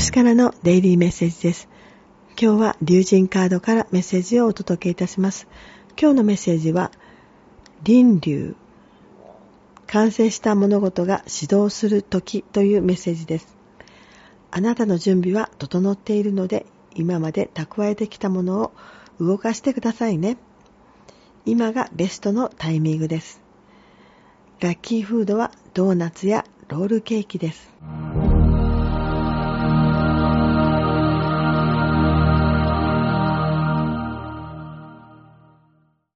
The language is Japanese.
星からのデイリーメッセージです。今日は竜神カードからメッセージをお届けいたします。今日のメッセージは、輪流。完成した物事が始動する時というメッセージです。あなたの準備は整っているので、今まで蓄えてきたものを動かしてくださいね。今がベストのタイミングです。ラッキーフードはドーナツやロールケーキです。